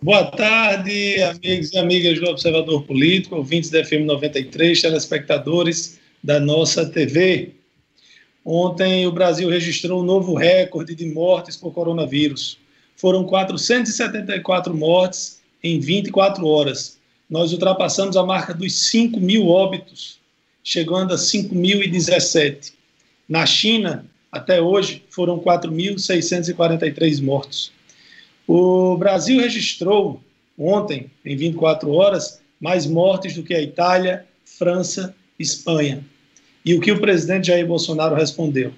Boa tarde, amigos e amigas do Observador Político, ouvintes da FM 93, telespectadores da nossa TV. Ontem o Brasil registrou um novo recorde de mortes por coronavírus. Foram 474 mortes em 24 horas. Nós ultrapassamos a marca dos 5 mil óbitos, chegando a 5.017. Na China, até hoje, foram 4.643 mortos. O Brasil registrou ontem, em 24 horas, mais mortes do que a Itália, França, Espanha. E o que o presidente Jair Bolsonaro respondeu?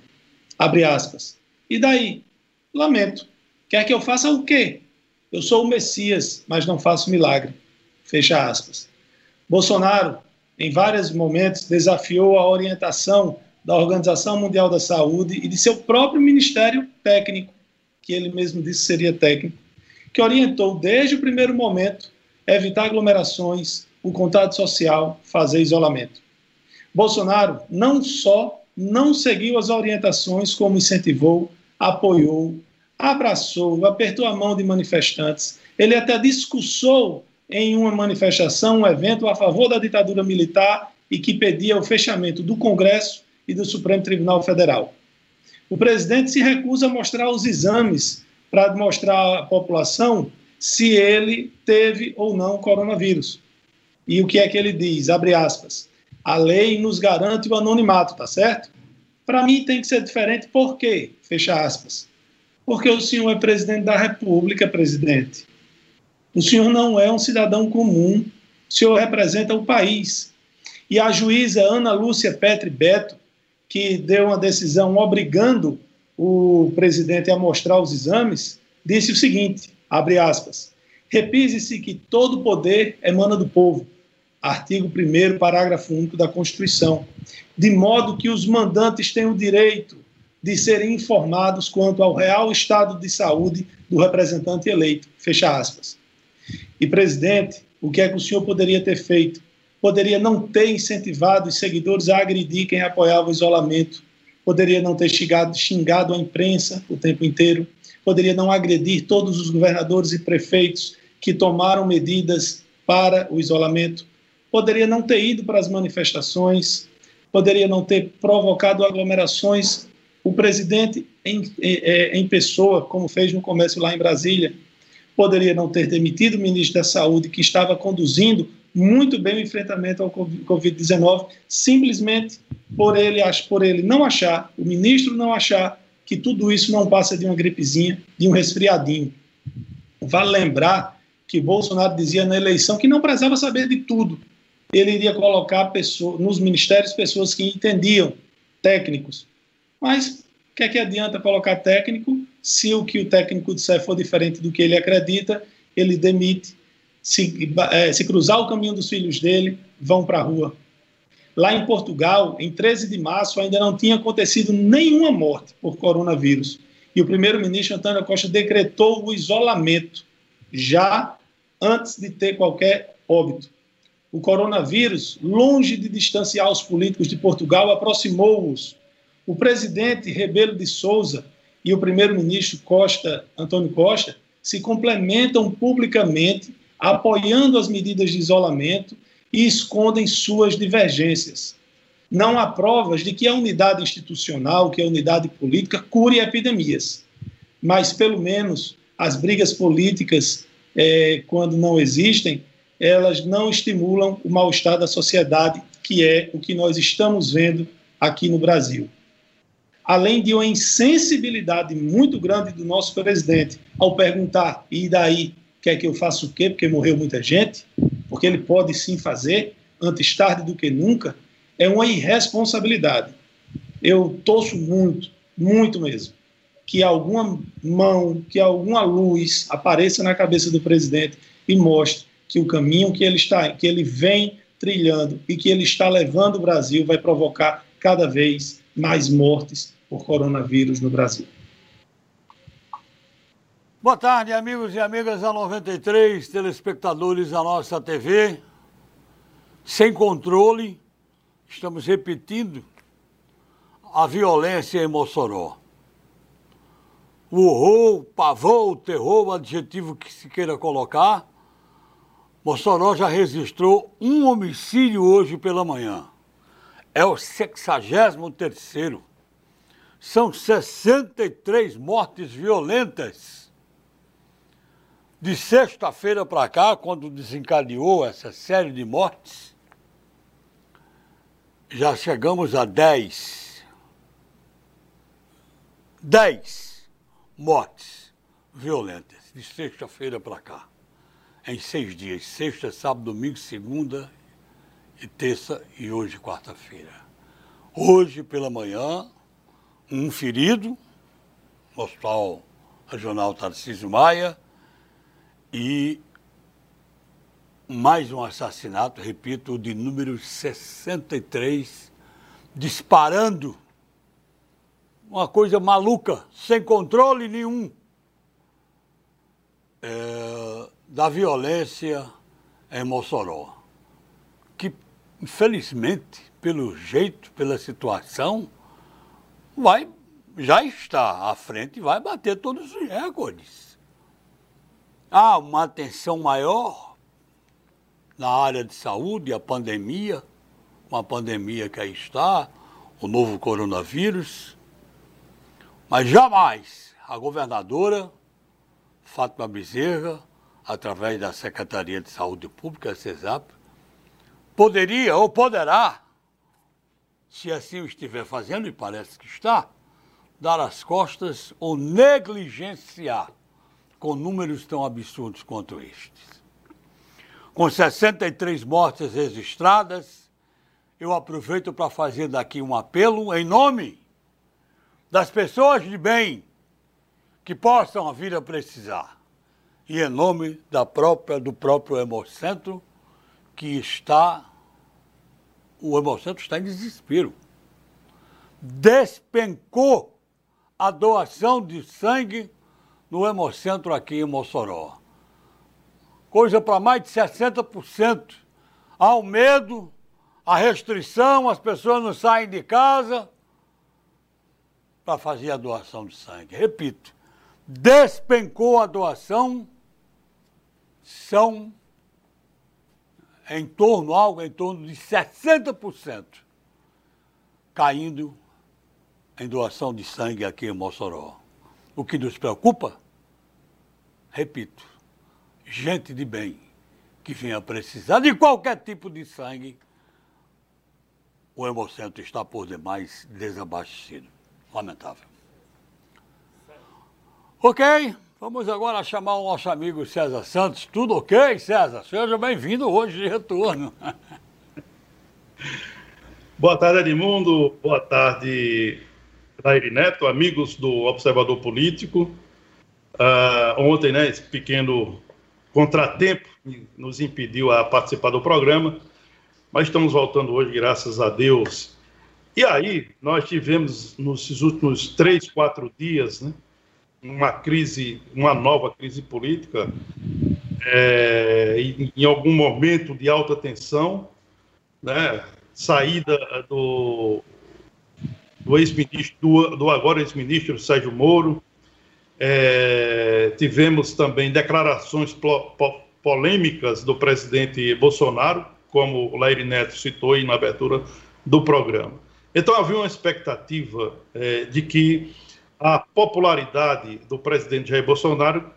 Abre aspas. E daí? Lamento. Quer que eu faça o quê? Eu sou o Messias, mas não faço milagre. Fecha aspas. Bolsonaro, em vários momentos, desafiou a orientação da Organização Mundial da Saúde e de seu próprio Ministério Técnico, que ele mesmo disse seria técnico, que orientou desde o primeiro momento evitar aglomerações, o contato social, fazer isolamento. Bolsonaro não só não seguiu as orientações, como incentivou, apoiou, abraçou, apertou a mão de manifestantes. Ele até discursou em uma manifestação, um evento a favor da ditadura militar e que pedia o fechamento do Congresso e do Supremo Tribunal Federal. O presidente se recusa a mostrar os exames para mostrar à população se ele teve ou não coronavírus. E o que é que ele diz? Abre aspas. A lei nos garante o anonimato, tá certo? Para mim tem que ser diferente, por quê? Fecha aspas. Porque o senhor é presidente da República, presidente. O senhor não é um cidadão comum, o senhor representa o país. E a juíza Ana Lúcia Petri Beto, que deu uma decisão obrigando o presidente a mostrar os exames, disse o seguinte, abre aspas, repise-se que todo poder emana do povo, artigo 1 parágrafo único da Constituição, de modo que os mandantes têm o direito de serem informados quanto ao real estado de saúde do representante eleito, fecha aspas. E, presidente, o que é que o senhor poderia ter feito? Poderia não ter incentivado os seguidores a agredir quem apoiava o isolamento, poderia não ter xingado, xingado a imprensa o tempo inteiro, poderia não agredir todos os governadores e prefeitos que tomaram medidas para o isolamento, poderia não ter ido para as manifestações, poderia não ter provocado aglomerações. O presidente, em, em, em pessoa, como fez no comércio lá em Brasília, poderia não ter demitido o ministro da Saúde, que estava conduzindo muito bem o enfrentamento ao Covid-19, simplesmente por ele, por ele não achar, o ministro não achar que tudo isso não passa de uma gripezinha, de um resfriadinho. Vale lembrar que Bolsonaro dizia na eleição que não precisava saber de tudo. Ele iria colocar pessoas, nos ministérios pessoas que entendiam, técnicos. Mas o que é que adianta colocar técnico se o que o técnico disser for diferente do que ele acredita, ele demite se, é, se cruzar o caminho dos filhos dele, vão para a rua. Lá em Portugal, em 13 de março, ainda não tinha acontecido nenhuma morte por coronavírus. E o primeiro-ministro Antônio Costa decretou o isolamento, já antes de ter qualquer óbito. O coronavírus, longe de distanciar os políticos de Portugal, aproximou-os. O presidente Rebelo de Souza e o primeiro-ministro Costa, Antônio Costa, se complementam publicamente apoiando as medidas de isolamento e escondem suas divergências. Não há provas de que a unidade institucional, que a unidade política, cure epidemias. Mas, pelo menos, as brigas políticas, é, quando não existem, elas não estimulam o mal-estar da sociedade, que é o que nós estamos vendo aqui no Brasil. Além de uma insensibilidade muito grande do nosso presidente ao perguntar, e daí, quer que eu faça o quê? Porque morreu muita gente, porque ele pode sim fazer, antes tarde do que nunca, é uma irresponsabilidade. Eu torço muito, muito mesmo, que alguma mão, que alguma luz apareça na cabeça do presidente e mostre que o caminho que ele está, que ele vem trilhando e que ele está levando o Brasil vai provocar cada vez mais mortes por coronavírus no Brasil. Boa tarde, amigos e amigas da 93, telespectadores da nossa TV. Sem controle, estamos repetindo a violência em Mossoró. o horror, o pavor, o terror, o adjetivo que se queira colocar, Mossoró já registrou um homicídio hoje pela manhã. É o 63 São 63 mortes violentas. De sexta-feira para cá, quando desencadeou essa série de mortes, já chegamos a 10. 10 mortes violentas, de sexta-feira para cá em seis dias: sexta, sábado, domingo, segunda e terça e hoje, quarta-feira. Hoje, pela manhã, um ferido no Hospital Regional Tarcísio Maia e mais um assassinato, repito, de número 63, disparando. Uma coisa maluca, sem controle nenhum. É, da violência em Mossoró, que infelizmente, pelo jeito, pela situação, vai já está à frente e vai bater todos os recordes. Há uma atenção maior na área de saúde, a pandemia, uma pandemia que aí está, o novo coronavírus, mas jamais a governadora Fátima Bezerra através da Secretaria de Saúde Pública, a CESAP, poderia ou poderá, se assim o estiver fazendo, e parece que está, dar as costas ou negligenciar com números tão absurdos quanto estes. Com 63 mortes registradas, eu aproveito para fazer daqui um apelo em nome das pessoas de bem que possam vir a precisar e em nome da própria, do próprio Hemocentro, que está. O Hemocentro está em desespero. Despencou a doação de sangue no Hemocentro aqui em Mossoró. Coisa para mais de 60%. Há o medo, a restrição, as pessoas não saem de casa para fazer a doação de sangue. Repito, despencou a doação são em torno, algo em torno de 60% caindo em doação de sangue aqui em Mossoró. O que nos preocupa, repito, gente de bem que venha precisar de qualquer tipo de sangue, o Hemocentro está por demais desabastecido. Lamentável. Ok? Vamos agora chamar o nosso amigo César Santos. Tudo ok, César? Seja bem-vindo hoje de retorno. Boa tarde, Edmundo. Boa tarde, Dairi Neto, amigos do Observador Político. Uh, ontem, né, esse pequeno contratempo nos impediu a participar do programa, mas estamos voltando hoje, graças a Deus. E aí, nós tivemos, nos últimos três, quatro dias, né, uma crise, uma nova crise política, é, em, em, algum momento de alta tensão, né, saída do, do ex-ministro, do, do, agora ex-ministro Sérgio Moro, é, tivemos também declarações plo, po, polêmicas do presidente Bolsonaro, como o Laire Neto citou aí na abertura do programa. Então havia uma expectativa é, de que a popularidade do presidente Jair Bolsonaro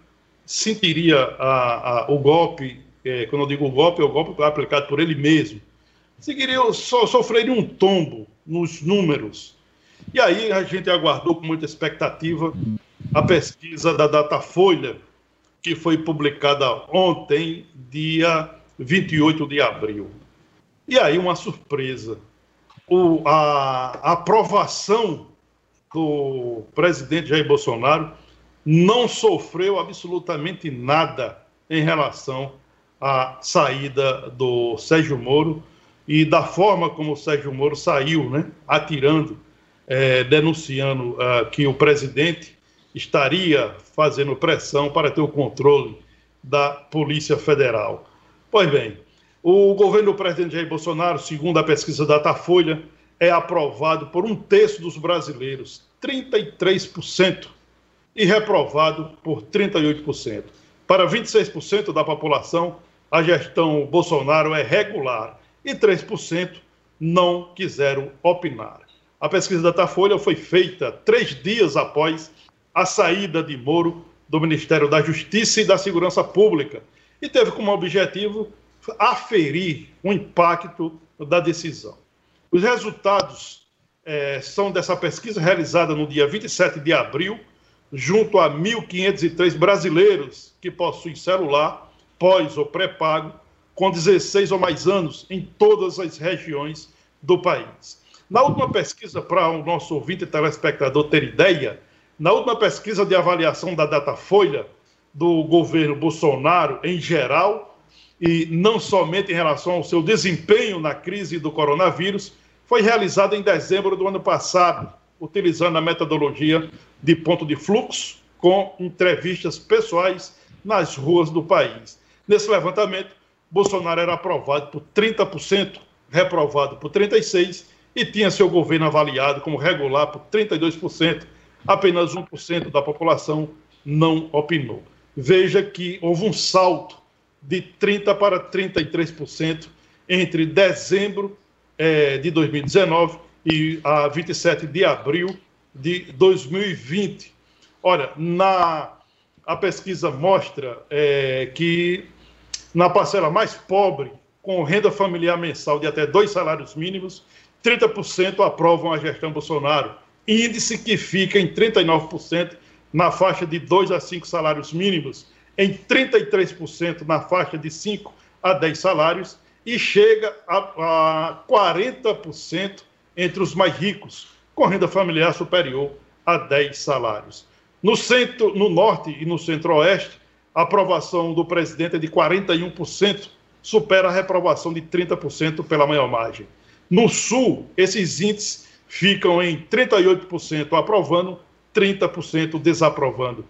sentiria a, a, o golpe, é, quando eu digo golpe, é o golpe aplicado por ele mesmo, seguiria, so, sofreria um tombo nos números. E aí a gente aguardou com muita expectativa a pesquisa da Datafolha, que foi publicada ontem, dia 28 de abril. E aí uma surpresa. O, a, a aprovação do presidente Jair Bolsonaro não sofreu absolutamente nada em relação à saída do Sérgio Moro e da forma como o Sérgio Moro saiu, né, atirando, é, denunciando uh, que o presidente estaria fazendo pressão para ter o controle da Polícia Federal. Pois bem, o governo do presidente Jair Bolsonaro, segundo a pesquisa da Datafolha, é aprovado por um terço dos brasileiros, 33% e reprovado por 38%. Para 26% da população, a gestão Bolsonaro é regular e 3% não quiseram opinar. A pesquisa da Datafolha foi feita três dias após a saída de Moro do Ministério da Justiça e da Segurança Pública e teve como objetivo aferir o impacto da decisão. Os resultados é, são dessa pesquisa realizada no dia 27 de abril, junto a 1.503 brasileiros que possuem celular, pós ou pré-pago, com 16 ou mais anos em todas as regiões do país. Na última pesquisa, para o nosso ouvinte e telespectador ter ideia, na última pesquisa de avaliação da Datafolha do governo Bolsonaro em geral, e não somente em relação ao seu desempenho na crise do coronavírus, foi realizada em dezembro do ano passado, utilizando a metodologia de ponto de fluxo, com entrevistas pessoais nas ruas do país. Nesse levantamento, Bolsonaro era aprovado por 30%, reprovado por 36% e tinha seu governo avaliado como regular por 32%. Apenas 1% da população não opinou. Veja que houve um salto de 30% para 33% entre dezembro é, de 2019 e a 27 de abril de 2020. Olha, na, a pesquisa mostra é, que na parcela mais pobre, com renda familiar mensal de até dois salários mínimos, 30% aprovam a gestão Bolsonaro, índice que fica em 39% na faixa de 2 a 5 salários mínimos, em 33% na faixa de 5 a 10 salários e chega a, a 40% entre os mais ricos, com renda familiar superior a 10 salários. No centro, no norte e no centro-oeste, a aprovação do presidente é de 41%, supera a reprovação de 30% pela maior margem. No sul, esses índices ficam em 38% aprovando, 30% desaprovando.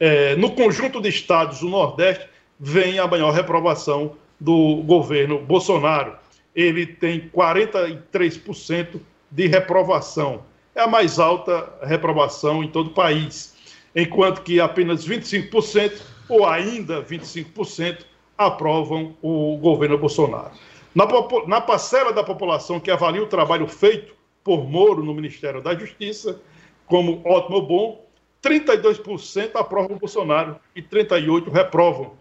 É, no conjunto de estados do Nordeste, vem a maior reprovação do governo Bolsonaro. Ele tem 43% de reprovação. É a mais alta reprovação em todo o país. Enquanto que apenas 25%, ou ainda 25%, aprovam o governo Bolsonaro. Na, na parcela da população que avalia o trabalho feito por Moro no Ministério da Justiça como ótimo ou bom, 32% aprovam o Bolsonaro e 38% reprovam.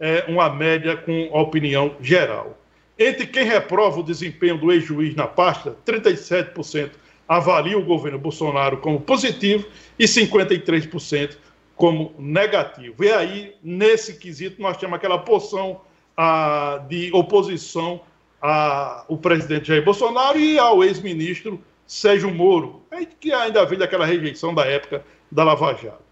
É uma média com a opinião geral. Entre quem reprova o desempenho do ex-juiz na pasta, 37% avalia o governo Bolsonaro como positivo e 53% como negativo. E aí, nesse quesito, nós temos aquela porção ah, de oposição ao presidente Jair Bolsonaro e ao ex-ministro Sérgio Moro, que ainda vem daquela rejeição da época da Lava Jato.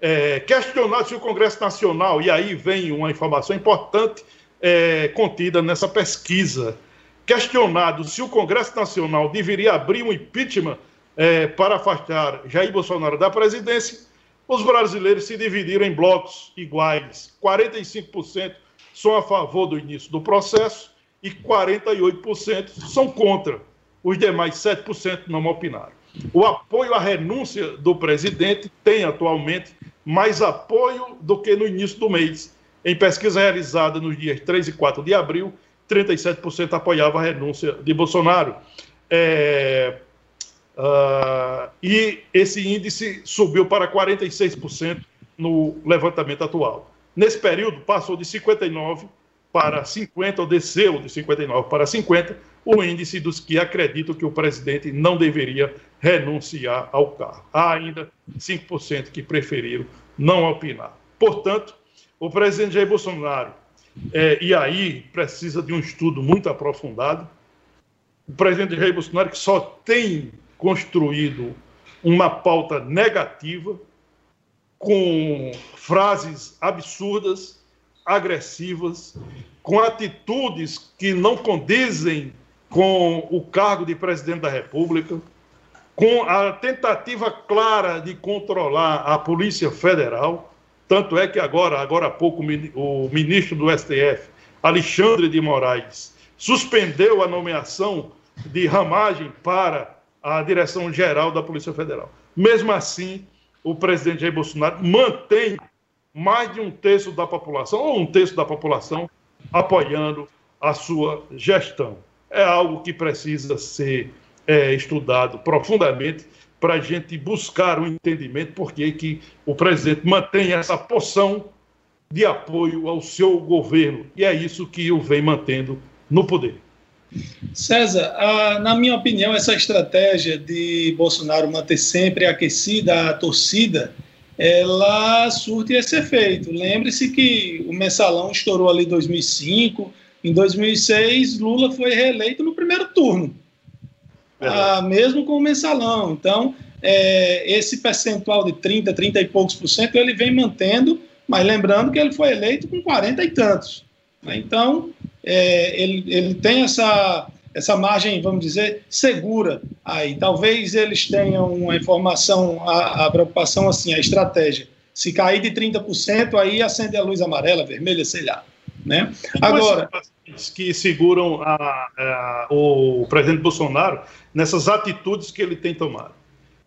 É, questionado se o Congresso Nacional, e aí vem uma informação importante é, contida nessa pesquisa, questionado se o Congresso Nacional deveria abrir um impeachment é, para afastar Jair Bolsonaro da presidência, os brasileiros se dividiram em blocos iguais. 45% são a favor do início do processo, e 48% são contra. Os demais 7% não opinaram. O apoio à renúncia do presidente tem atualmente mais apoio do que no início do mês. Em pesquisa realizada nos dias 3 e 4 de abril, 37% apoiava a renúncia de Bolsonaro. É, uh, e esse índice subiu para 46% no levantamento atual. Nesse período, passou de 59% para 50, ou desceu de 59 para 50, o índice dos que acreditam que o presidente não deveria renunciar ao cargo. Há ainda 5% que preferiram não opinar. Portanto, o presidente Jair Bolsonaro, é, e aí precisa de um estudo muito aprofundado, o presidente Jair Bolsonaro que só tem construído uma pauta negativa, com frases absurdas, agressivas, com atitudes que não condizem com o cargo de presidente da República, com a tentativa clara de controlar a Polícia Federal. Tanto é que agora, agora há pouco, o ministro do STF, Alexandre de Moraes, suspendeu a nomeação de ramagem para a direção geral da Polícia Federal. Mesmo assim, o presidente Jair Bolsonaro mantém mais de um terço da população, ou um terço da população, apoiando a sua gestão. É algo que precisa ser é, estudado profundamente para a gente buscar o um entendimento por que o presidente mantém essa poção de apoio ao seu governo. E é isso que o vem mantendo no poder. César, a, na minha opinião, essa estratégia de Bolsonaro manter sempre aquecida a torcida, ela surte esse efeito. Lembre-se que o mensalão estourou ali em 2005, em 2006 Lula foi reeleito no primeiro turno, ah, mesmo com o mensalão. Então, é, esse percentual de 30, 30 e poucos por cento, ele vem mantendo, mas lembrando que ele foi eleito com 40 e tantos. Né? Então, é, ele, ele tem essa, essa margem, vamos dizer, segura aí. Talvez eles tenham uma informação, a, a preocupação assim, a estratégia. Se cair de 30%, aí acende a luz amarela, vermelha, sei lá. Né? Agora. Que seguram a, a, o presidente Bolsonaro nessas atitudes que ele tem tomado.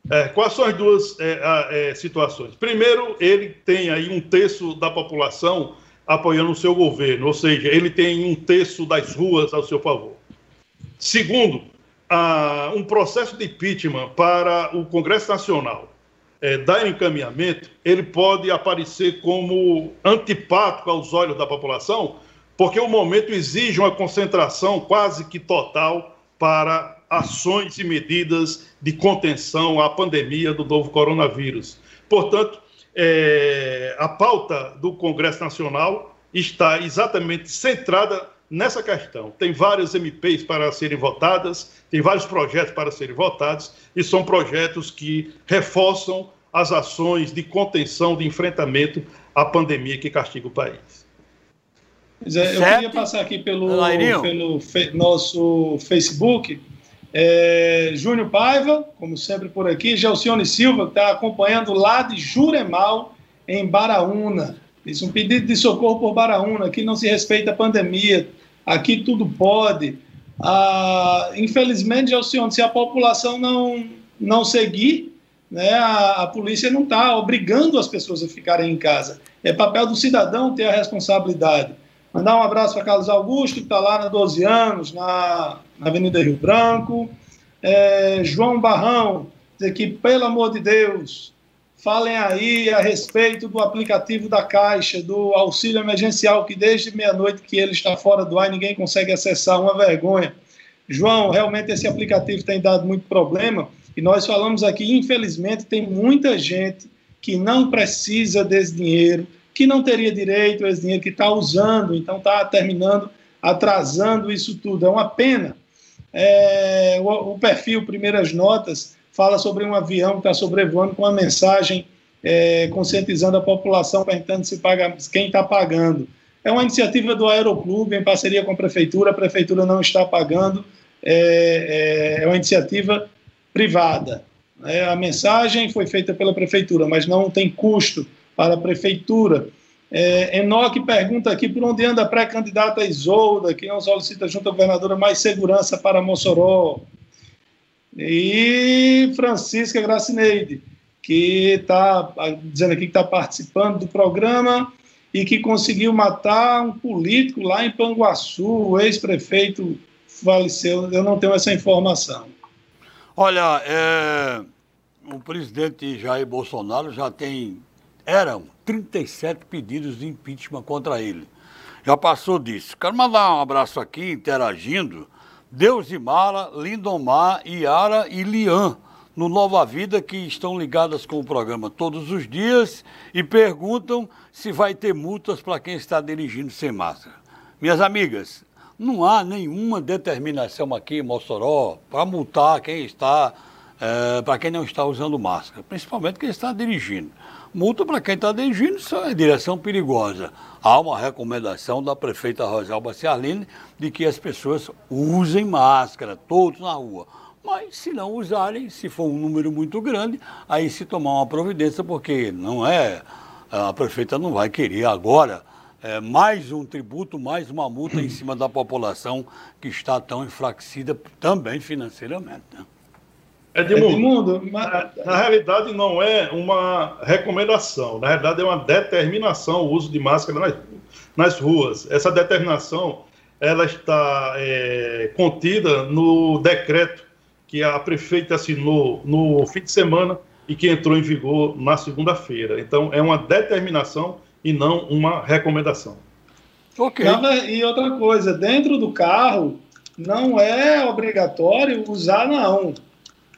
É, quais são as duas é, é, situações? Primeiro, ele tem aí um terço da população apoiando o seu governo, ou seja, ele tem um terço das ruas ao seu favor. Segundo, um processo de impeachment para o Congresso Nacional é, dar encaminhamento, ele pode aparecer como antipático aos olhos da população, porque o momento exige uma concentração quase que total para ações e medidas de contenção à pandemia do novo coronavírus. Portanto, é, a pauta do Congresso Nacional está exatamente centrada nessa questão. Tem várias MPs para serem votadas, tem vários projetos para serem votados, e são projetos que reforçam as ações de contenção, de enfrentamento à pandemia que castiga o país. É, eu queria passar aqui pelo, pelo fe, nosso Facebook é, Júnior Paiva, como sempre por aqui, Gelcione Silva, que está acompanhando lá de Juremal, em Baraúna. Isso um pedido de socorro por Baraúna. Aqui não se respeita a pandemia, aqui tudo pode. Ah, infelizmente, Gelcione, se a população não, não seguir, né, a, a polícia não está obrigando as pessoas a ficarem em casa. É papel do cidadão ter a responsabilidade. Mandar um abraço para Carlos Augusto, que está lá na 12 anos, na, na Avenida Rio Branco. É, João Barrão, dizer que, pelo amor de Deus, falem aí a respeito do aplicativo da Caixa, do auxílio emergencial, que desde meia-noite que ele está fora do ar, ninguém consegue acessar, uma vergonha. João, realmente esse aplicativo tem dado muito problema, e nós falamos aqui, infelizmente, tem muita gente que não precisa desse dinheiro, que não teria direito a esse dinheiro, que está usando, então está terminando atrasando isso tudo. É uma pena. É, o, o, perfil Primeiras Notas fala sobre um avião que está sobrevoando com uma mensagem é, conscientizando a população, perguntando se paga, quem está pagando. É uma iniciativa do Aeroclube, em parceria com a Prefeitura, a Prefeitura não está pagando, é, é, é uma iniciativa privada. É, a mensagem foi feita pela Prefeitura, mas não tem custo para a Prefeitura. É, Enoque pergunta aqui por onde anda a pré-candidata Isolda, que não solicita junto à governadora mais segurança para Mossoró. E Francisca Gracineide, que está dizendo aqui que está participando do programa e que conseguiu matar um político lá em Panguaçu, o ex-prefeito faleceu. Eu não tenho essa informação. Olha, é, o presidente Jair Bolsonaro já tem eram 37 pedidos de impeachment contra ele. Já passou disso. Quero mandar um abraço aqui, interagindo. Deus e Mara, Lindomar, Iara e Lian, no Nova Vida, que estão ligadas com o programa todos os dias e perguntam se vai ter multas para quem está dirigindo sem máscara. Minhas amigas, não há nenhuma determinação aqui em Mossoró para multar quem está, é, para quem não está usando máscara, principalmente quem está dirigindo. Multa para quem está dirigindo, é direção perigosa. Há uma recomendação da prefeita Rosalba Ciarline de que as pessoas usem máscara, todos na rua. Mas se não usarem, se for um número muito grande, aí se tomar uma providência, porque não é. A prefeita não vai querer agora é, mais um tributo, mais uma multa em cima da população que está tão enfraquecida também financeiramente. Né? Edmundo, Edmundo mas... na, na, realidade não é uma recomendação, na realidade é uma determinação o uso de máscara nas, nas ruas. Essa determinação ela está é, contida no decreto que a prefeita assinou no fim de semana e que entrou em vigor na segunda-feira. Então, é uma determinação e não uma recomendação. Ok. E outra coisa, dentro do carro, não é obrigatório usar, não.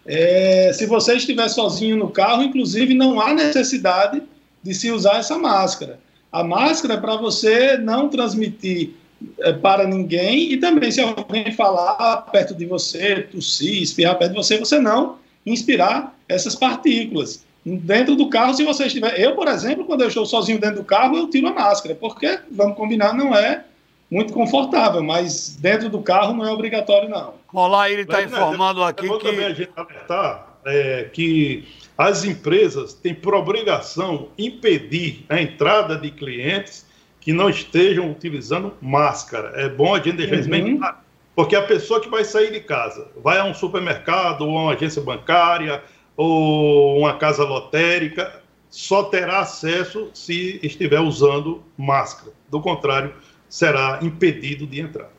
É, se você estiver sozinho no carro, inclusive, não há necessidade de se usar essa máscara. A máscara é para você não transmitir é, para ninguém e também se alguém falar perto de você, tossir, espirrar perto de você, você não inspirar essas partículas. Dentro do carro, se você estiver. Eu, por exemplo, quando eu estou sozinho dentro do carro, eu tiro a máscara, porque, vamos combinar, não é muito confortável, mas dentro do carro não é obrigatório, não. Olá, ele está informando aqui é que. também a gente alertar é, que as empresas têm por obrigação impedir a entrada de clientes que não estejam utilizando máscara. É bom a gente deixar isso bem uhum. claro. Porque a pessoa que vai sair de casa, vai a um supermercado, ou a uma agência bancária, ou uma casa lotérica, só terá acesso se estiver usando máscara. Do contrário, será impedido de entrar.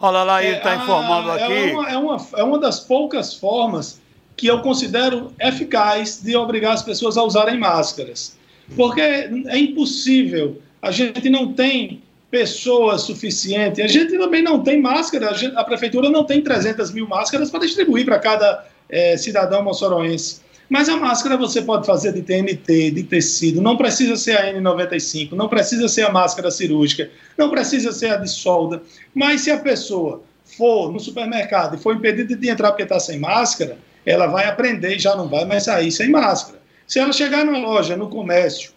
Olha lá, ele está é, informando é aqui. É uma, é, uma, é uma das poucas formas que eu considero eficaz de obrigar as pessoas a usarem máscaras. Porque é impossível a gente não tem pessoas suficientes, a gente também não tem máscara, a, gente, a prefeitura não tem 300 mil máscaras para distribuir para cada é, cidadão moçoroense. Mas a máscara você pode fazer de TNT, de tecido, não precisa ser a N95, não precisa ser a máscara cirúrgica, não precisa ser a de solda. Mas se a pessoa for no supermercado e for impedida de entrar porque está sem máscara, ela vai aprender e já não vai mais sair sem máscara. Se ela chegar na loja, no comércio,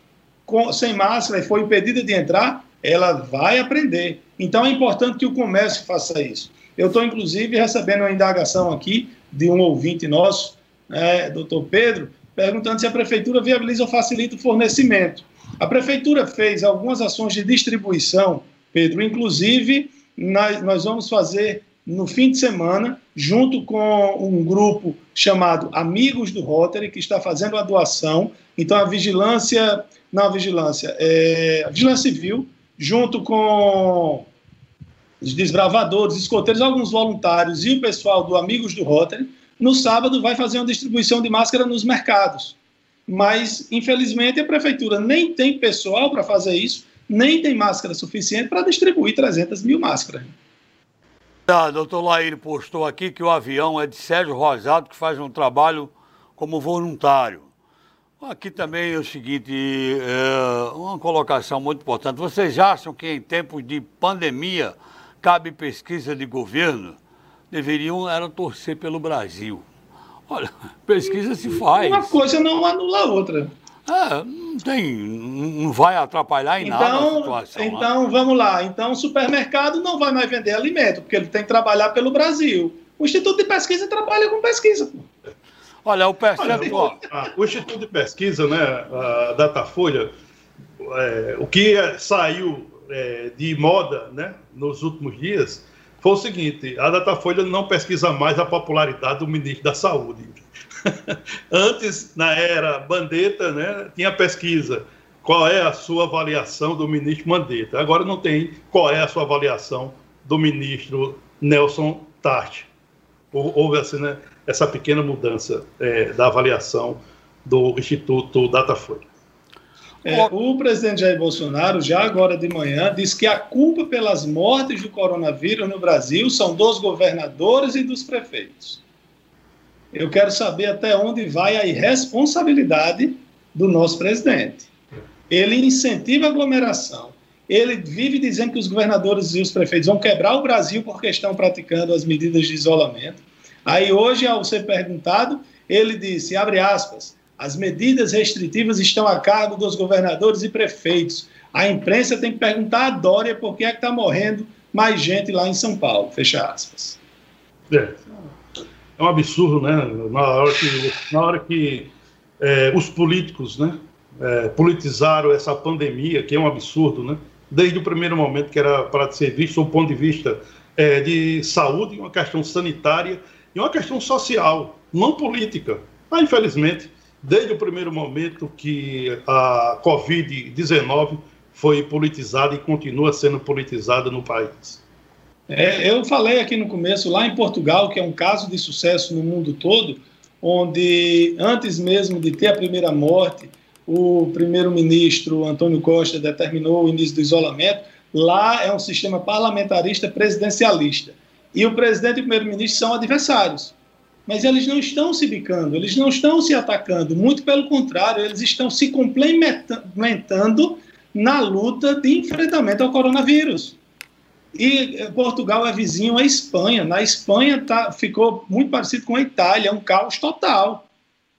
com, sem máscara e for impedida de entrar, ela vai aprender. Então é importante que o comércio faça isso. Eu estou, inclusive, recebendo uma indagação aqui de um ouvinte nosso, é, doutor Pedro, perguntando se a prefeitura viabiliza ou facilita o fornecimento. A prefeitura fez algumas ações de distribuição, Pedro, inclusive nós, nós vamos fazer no fim de semana, junto com um grupo chamado Amigos do Rotary, que está fazendo a doação. Então, a vigilância, não a vigilância, é, a vigilância civil, junto com os desbravadores, escoteiros, alguns voluntários e o pessoal do Amigos do Rotary, no sábado vai fazer uma distribuição de máscara nos mercados. Mas, infelizmente, a prefeitura nem tem pessoal para fazer isso, nem tem máscara suficiente para distribuir 300 mil máscaras. Tá, doutor Laíre postou aqui que o avião é de Sérgio Rosado, que faz um trabalho como voluntário. Aqui também é o seguinte, é uma colocação muito importante. Vocês acham que em tempos de pandemia cabe pesquisa de governo? Deveriam era torcer pelo Brasil. Olha, pesquisa se faz. Uma coisa não anula a outra. É, não tem, não vai atrapalhar em então, nada a situação. Né? Então, vamos lá. Então, o supermercado não vai mais vender alimento, porque ele tem que trabalhar pelo Brasil. O Instituto de Pesquisa trabalha com pesquisa. Olha, o percentual. o Instituto de Pesquisa, né, a Datafolha, é, o que saiu é, de moda né, nos últimos dias foi o seguinte: a Datafolha não pesquisa mais a popularidade do ministro da Saúde. Antes, na era Bandeta, né, tinha pesquisa. Qual é a sua avaliação do ministro Mandetta? Agora não tem qual é a sua avaliação do ministro Nelson Tarte. Houve assim, né, essa pequena mudança é, da avaliação do Instituto Datafolha. É, o presidente Jair Bolsonaro, já agora de manhã, disse que a culpa pelas mortes do coronavírus no Brasil são dos governadores e dos prefeitos. Eu quero saber até onde vai a irresponsabilidade do nosso presidente. Ele incentiva a aglomeração. Ele vive dizendo que os governadores e os prefeitos vão quebrar o Brasil porque estão praticando as medidas de isolamento. Aí hoje, ao ser perguntado, ele disse, abre aspas, as medidas restritivas estão a cargo dos governadores e prefeitos. A imprensa tem que perguntar a Dória por que é que está morrendo mais gente lá em São Paulo. Fecha aspas. É, é um absurdo, né? Na hora que, na hora que é, os políticos, né, é, politizaram essa pandemia, que é um absurdo, né? Desde o primeiro momento que era para ser visto do ponto de vista é, de saúde, uma questão sanitária e uma questão social. não política. Mas, infelizmente, desde o primeiro momento que a Covid-19 foi politizada e continua sendo politizada no país. É, eu falei aqui no começo, lá em Portugal, que é um caso de sucesso no mundo todo, onde antes mesmo de ter a primeira morte, o primeiro-ministro Antônio Costa determinou o início do isolamento. Lá é um sistema parlamentarista presidencialista. E o presidente e o primeiro-ministro são adversários mas eles não estão se bicando, eles não estão se atacando, muito pelo contrário, eles estão se complementando na luta de enfrentamento ao coronavírus. E eh, Portugal é vizinho à Espanha. Na Espanha tá, ficou muito parecido com a Itália, é um caos total.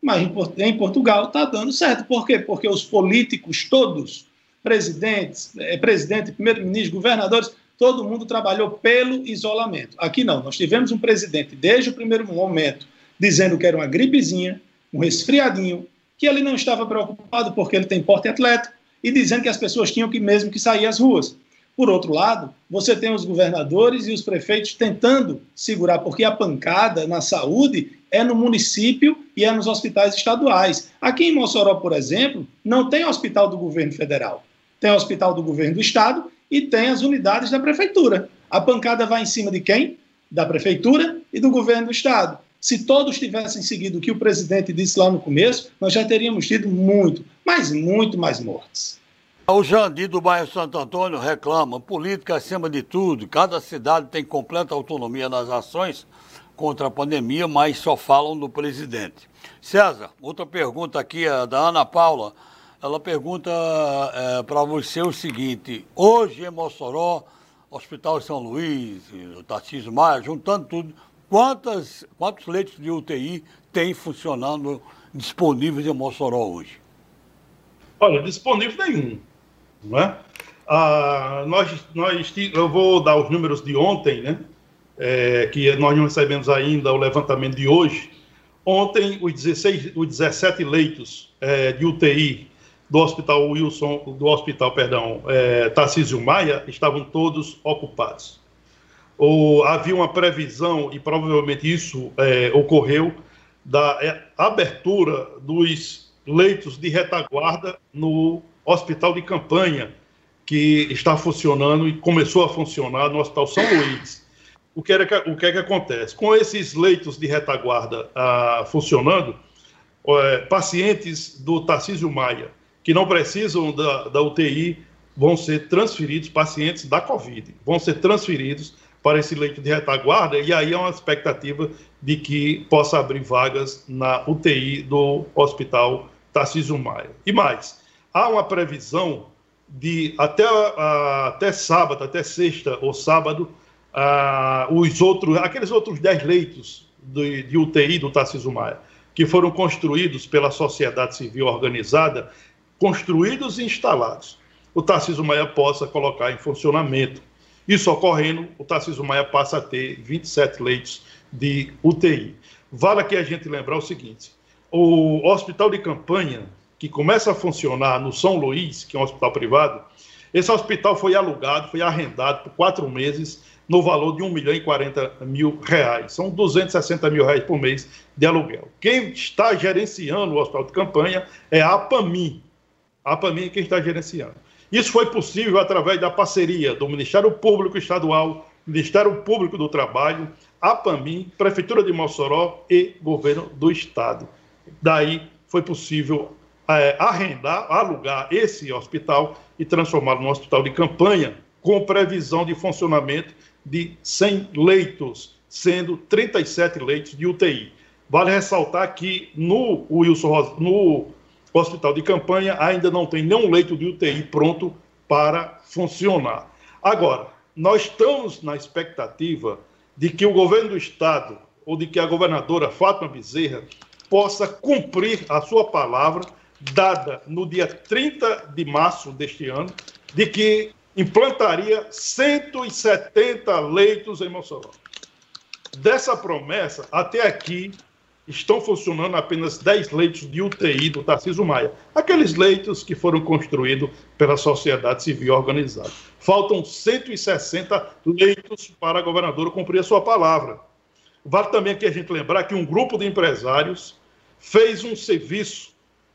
Mas em, em Portugal está dando certo. Por quê? Porque os políticos todos, presidentes, é, presidente, primeiro-ministro, governadores, todo mundo trabalhou pelo isolamento. Aqui não, nós tivemos um presidente desde o primeiro momento dizendo que era uma gripezinha, um resfriadinho, que ele não estava preocupado porque ele tem porte atlético e dizendo que as pessoas tinham que mesmo que sair às ruas. Por outro lado, você tem os governadores e os prefeitos tentando segurar, porque a pancada na saúde é no município e é nos hospitais estaduais. Aqui em Mossoró, por exemplo, não tem hospital do governo federal. Tem hospital do governo do estado e tem as unidades da prefeitura. A pancada vai em cima de quem? Da prefeitura e do governo do estado. Se todos tivessem seguido o que o presidente disse lá no começo, nós já teríamos tido muito, mas muito mais mortes. O Jandir do bairro Santo Antônio reclama: política acima de tudo. Cada cidade tem completa autonomia nas ações contra a pandemia, mas só falam do presidente. César, outra pergunta aqui é da Ana Paula. Ela pergunta é, para você o seguinte: hoje em Mossoró, Hospital São Luís, Tarcísio Maia, juntando tudo, quantas, quantos leitos de UTI tem funcionando disponíveis em Mossoró hoje? Olha, disponível nenhum. Não é? Ah, nós, nós, eu vou dar os números de ontem, né? É, que nós não recebemos ainda o levantamento de hoje. Ontem, os, 16, os 17 leitos é, de UTI do Hospital Wilson, do Hospital, perdão, é, Tarcísio Maia, estavam todos ocupados. Ou, havia uma previsão, e provavelmente isso é, ocorreu, da é, abertura dos leitos de retaguarda no hospital de campanha, que está funcionando e começou a funcionar no Hospital São Luís. O que, é que, o que é que acontece? Com esses leitos de retaguarda ah, funcionando, é, pacientes do Tarcísio Maia que não precisam da, da UTI vão ser transferidos, pacientes da Covid, vão ser transferidos para esse leito de retaguarda, e aí há uma expectativa de que possa abrir vagas na UTI do Hospital Tarcísio Maia. E mais, há uma previsão de até, até sábado, até sexta ou sábado, uh, os outros, aqueles outros 10 leitos de, de UTI do Tarcísio Maia, que foram construídos pela sociedade civil organizada, construídos e instalados, o Tarcísio Maia possa colocar em funcionamento. Isso ocorrendo, o Tarcísio Maia passa a ter 27 leitos de UTI. Vale aqui a gente lembrar o seguinte: o hospital de campanha, que começa a funcionar no São Luís, que é um hospital privado, esse hospital foi alugado, foi arrendado por quatro meses no valor de 1 milhão e 40 mil reais. São 260 mil reais por mês de aluguel. Quem está gerenciando o hospital de campanha é a APAMI, a PAMI é quem está gerenciando. Isso foi possível através da parceria do Ministério Público Estadual, Ministério Público do Trabalho, a PAMI, Prefeitura de Mossoró e Governo do Estado. Daí foi possível é, arrendar, alugar esse hospital e transformá-lo num hospital de campanha, com previsão de funcionamento de 100 leitos, sendo 37 leitos de UTI. Vale ressaltar que no Wilson, no o hospital de campanha ainda não tem nenhum leito de UTI pronto para funcionar. Agora, nós estamos na expectativa de que o governo do estado ou de que a governadora Fátima Bezerra possa cumprir a sua palavra dada no dia 30 de março deste ano, de que implantaria 170 leitos em Mossoró. Dessa promessa, até aqui, estão funcionando apenas 10 leitos de UTI do Tarcísio Maia, aqueles leitos que foram construídos pela sociedade civil organizada. Faltam 160 leitos para a governadora cumprir a sua palavra. Vale também aqui a gente lembrar que um grupo de empresários fez um serviço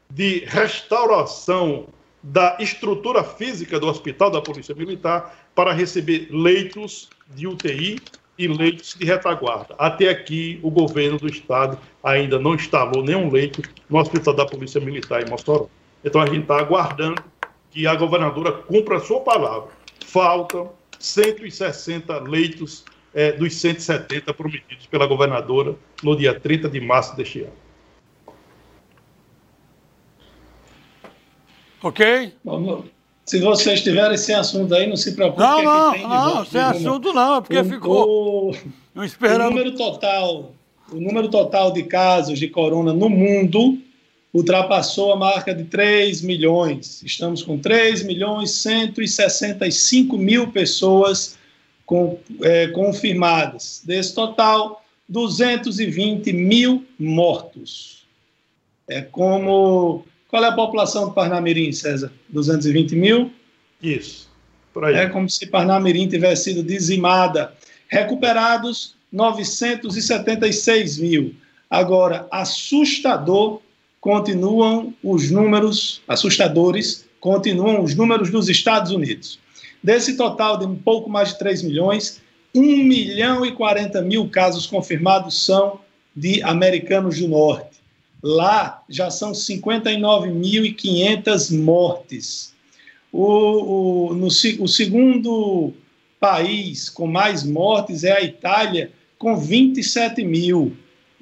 de restauração da estrutura física do Hospital da Polícia Militar para receber leitos de UTI e leitos de retaguarda. Até aqui, o governo do estado ainda não instalou nenhum leito no Hospital da Polícia Militar em Mossoró. Então, a gente está aguardando que a governadora cumpra a sua palavra. Faltam 160 leitos é, dos 170 prometidos pela governadora no dia 30 de março deste ano. Ok? Se vocês tiverem sem assunto aí, não se preocupe. Não, não, não, sem assunto não, é porque o, ficou. O, o número total, o número total de casos de corona no mundo ultrapassou a marca de 3 milhões. Estamos com 3 milhões 165 mil pessoas com, é, confirmadas. Desse total, 220 mil mortos. É como. Qual é a população de Parnamirim, César? 220 mil? Isso. Por aí. É como se Parnamirim tivesse sido dizimada. Recuperados, 976 mil. Agora, assustador continuam os números assustadores, continuam os números dos Estados Unidos. Desse total de um pouco mais de 3 milhões, 1 milhão e 40 mil casos confirmados são de americanos do norte. Lá já são 59.500 mortes. O, o, no, o segundo país com mais mortes é a Itália, com 27 mil.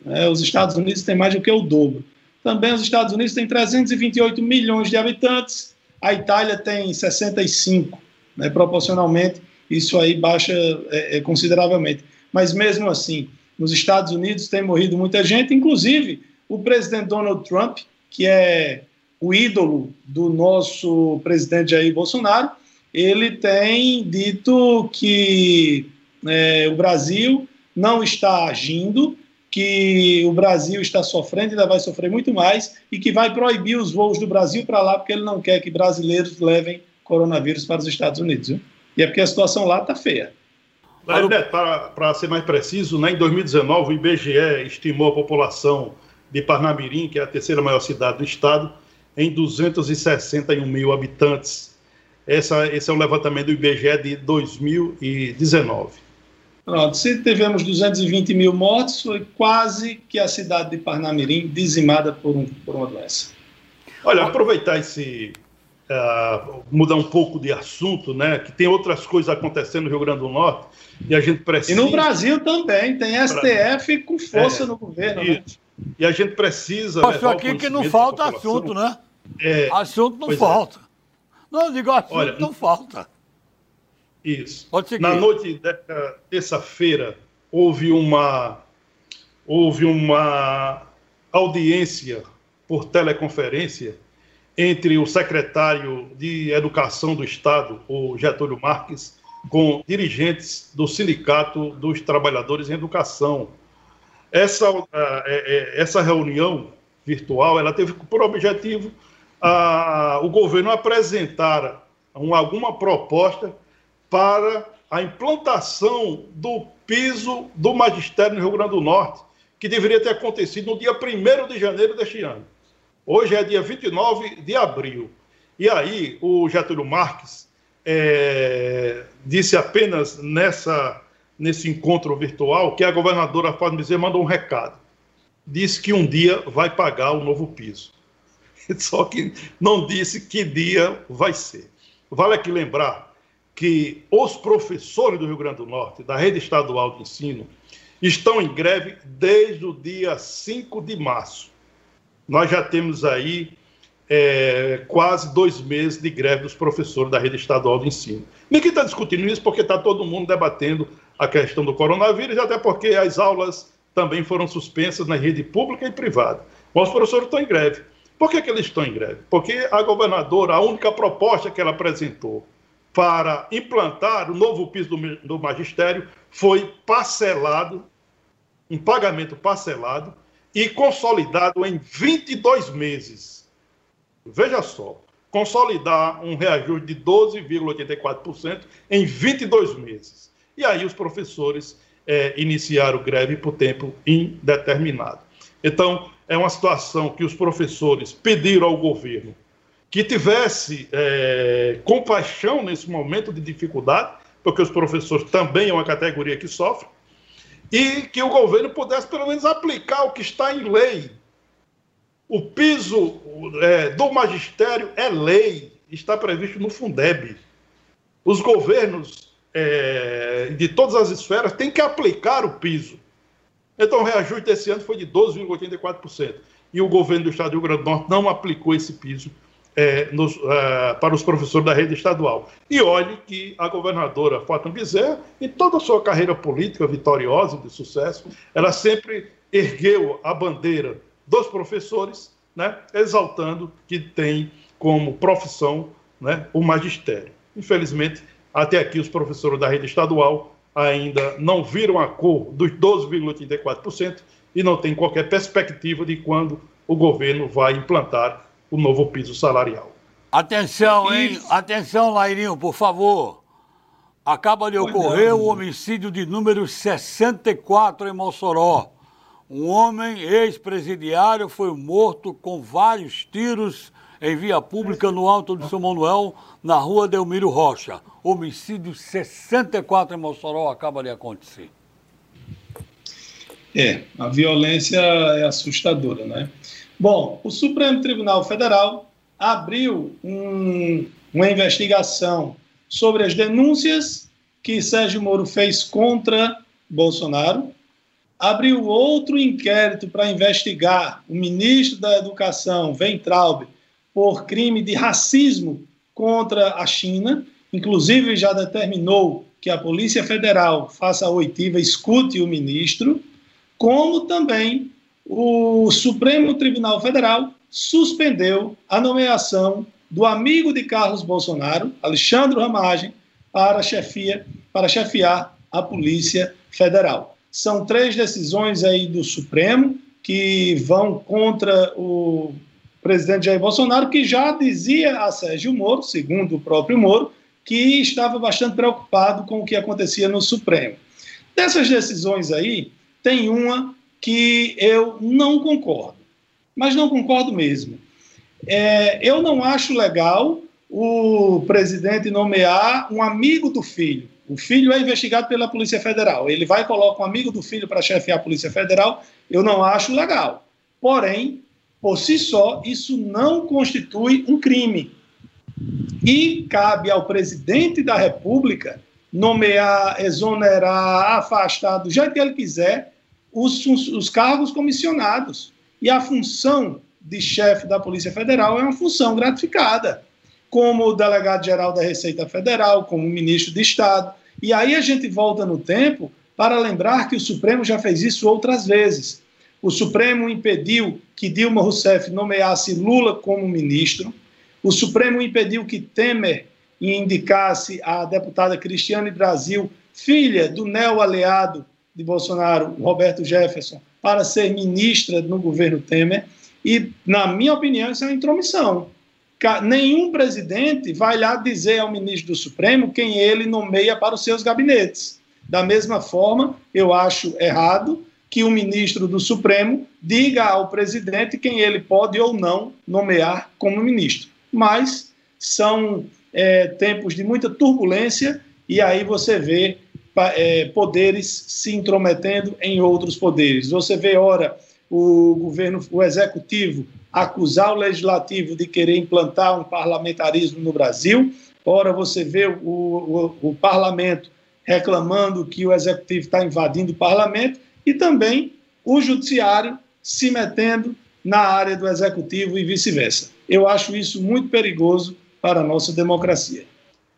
É, os Estados Unidos têm mais do que o dobro. Também os Estados Unidos têm 328 milhões de habitantes, a Itália tem 65, né, proporcionalmente, isso aí baixa é, é, consideravelmente. Mas mesmo assim, nos Estados Unidos tem morrido muita gente, inclusive o presidente Donald Trump, que é o ídolo do nosso presidente Jair Bolsonaro, ele tem dito que é, o Brasil não está agindo que o Brasil está sofrendo, ainda vai sofrer muito mais, e que vai proibir os voos do Brasil para lá, porque ele não quer que brasileiros levem coronavírus para os Estados Unidos. Viu? E é porque a situação lá está feia. Para ser mais preciso, né, em 2019 o IBGE estimou a população de Parnamirim, que é a terceira maior cidade do estado, em 261 mil habitantes. Essa, esse é o levantamento do IBGE de 2019. Pronto, se tivemos 220 mil mortos, foi quase que a cidade de Parnamirim dizimada por, um, por uma doença. Olha, aproveitar esse. Uh, mudar um pouco de assunto, né? Que tem outras coisas acontecendo no Rio Grande do Norte e a gente precisa. E no Brasil também, tem STF com força é, no governo. Né? E a gente precisa. Posso aqui que não falta assunto, né? É, assunto não é. falta. É. Não, digo assunto Olha, não falta. Isso. Na noite dessa terça-feira, houve uma, houve uma audiência por teleconferência entre o secretário de Educação do Estado, o Getúlio Marques, com dirigentes do Sindicato dos Trabalhadores em Educação. Essa, é, é, essa reunião virtual ela teve por objetivo a, o governo apresentar alguma proposta para a implantação do piso do magistério no Rio Grande do Norte, que deveria ter acontecido no dia 1 de janeiro deste ano. Hoje é dia 29 de abril. E aí, o Getúlio Marques é, disse apenas nessa, nesse encontro virtual que a governadora Fátima Bezerra mandou um recado. Disse que um dia vai pagar o novo piso. Só que não disse que dia vai ser. Vale aqui lembrar que os professores do Rio Grande do Norte, da rede estadual de ensino, estão em greve desde o dia 5 de março. Nós já temos aí é, quase dois meses de greve dos professores da rede estadual de ensino. Ninguém está discutindo isso porque está todo mundo debatendo a questão do coronavírus, até porque as aulas também foram suspensas na rede pública e privada. Os professores estão em greve. Por que, que eles estão em greve? Porque a governadora, a única proposta que ela apresentou para implantar o novo piso do, do magistério foi parcelado, um pagamento parcelado e consolidado em 22 meses. Veja só, consolidar um reajuste de 12,84% em 22 meses. E aí os professores é, iniciaram greve por tempo indeterminado. Então, é uma situação que os professores pediram ao governo que tivesse é, compaixão nesse momento de dificuldade, porque os professores também é uma categoria que sofre, e que o governo pudesse pelo menos aplicar o que está em lei. O piso é, do magistério é lei, está previsto no Fundeb. Os governos é, de todas as esferas têm que aplicar o piso. Então, o reajuste desse ano foi de 12,84%. E o governo do Estado do Rio Grande do Norte não aplicou esse piso é, nos, é, para os professores da rede estadual. E olhe que a governadora Fátima Bezerra, em toda a sua carreira política vitoriosa, de sucesso, ela sempre ergueu a bandeira dos professores, né, exaltando que tem como profissão né, o magistério. Infelizmente, até aqui os professores da rede estadual ainda não viram a cor dos 12,84% e não tem qualquer perspectiva de quando o governo vai implantar o novo piso salarial. Atenção, hein? Atenção, Lairinho, por favor. Acaba de ocorrer o homicídio de número 64 em Mossoró. Um homem ex-presidiário foi morto com vários tiros em via pública no Alto de São Manuel, na rua Delmiro Rocha. Homicídio 64 em Mossoró acaba de acontecer. É, a violência é assustadora, né? Bom, o Supremo Tribunal Federal abriu um, uma investigação sobre as denúncias que Sérgio Moro fez contra Bolsonaro, abriu outro inquérito para investigar o ministro da Educação, Ventralbe, por crime de racismo contra a China, inclusive já determinou que a Polícia Federal faça a oitiva, escute o ministro, como também o Supremo Tribunal Federal suspendeu a nomeação do amigo de Carlos Bolsonaro, Alexandre Ramagem, para, chefia, para chefiar a Polícia Federal. São três decisões aí do Supremo que vão contra o presidente Jair Bolsonaro, que já dizia a Sérgio Moro, segundo o próprio Moro, que estava bastante preocupado com o que acontecia no Supremo. Dessas decisões aí, tem uma que eu não concordo, mas não concordo mesmo. É, eu não acho legal o presidente nomear um amigo do filho. O filho é investigado pela Polícia Federal. Ele vai e coloca um amigo do filho para chefiar a Polícia Federal. Eu não acho legal. Porém, por si só, isso não constitui um crime. E cabe ao presidente da República nomear, exonerar, afastar do jeito que ele quiser os, os cargos comissionados. E a função de chefe da Polícia Federal é uma função gratificada, como delegado-geral da Receita Federal, como ministro de Estado. E aí a gente volta no tempo para lembrar que o Supremo já fez isso outras vezes. O Supremo impediu que Dilma Rousseff nomeasse Lula como ministro. O Supremo impediu que Temer indicasse a deputada Cristiane Brasil, filha do neo-aliado de Bolsonaro, Roberto Jefferson, para ser ministra no governo Temer. E, na minha opinião, isso é uma intromissão. Nenhum presidente vai lá dizer ao ministro do Supremo quem ele nomeia para os seus gabinetes. Da mesma forma, eu acho errado que o ministro do Supremo diga ao presidente quem ele pode ou não nomear como ministro. Mas são é, tempos de muita turbulência e aí você vê é, poderes se intrometendo em outros poderes. Você vê, ora, o governo, o executivo acusar o legislativo de querer implantar um parlamentarismo no Brasil, ora você vê o, o, o parlamento reclamando que o executivo está invadindo o parlamento e também o judiciário se metendo na área do executivo e vice-versa. Eu acho isso muito perigoso para a nossa democracia.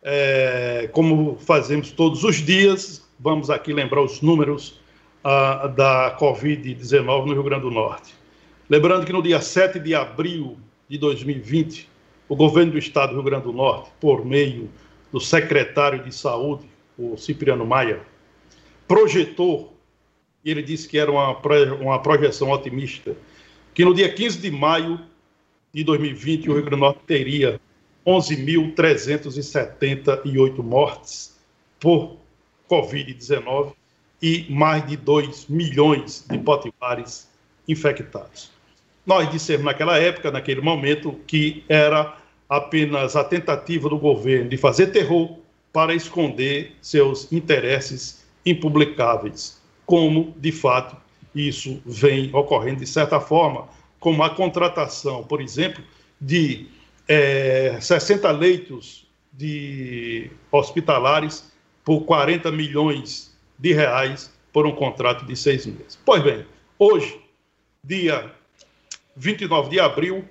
É, como fazemos todos os dias, vamos aqui lembrar os números ah, da Covid-19 no Rio Grande do Norte. Lembrando que no dia 7 de abril de 2020, o governo do estado do Rio Grande do Norte, por meio do secretário de saúde, o Cipriano Maia, projetou, ele disse que era uma, uma projeção otimista, que no dia 15 de maio de 2020 o Rio Grande do Norte teria 11.378 mortes por Covid-19 e mais de 2 milhões de potiguares infectados. Nós dissemos naquela época, naquele momento, que era apenas a tentativa do governo de fazer terror para esconder seus interesses impublicáveis, como, de fato, isso vem ocorrendo de certa forma, como a contratação, por exemplo, de é, 60 leitos de hospitalares por 40 milhões de reais por um contrato de seis meses. Pois bem, hoje, dia 29 de abril,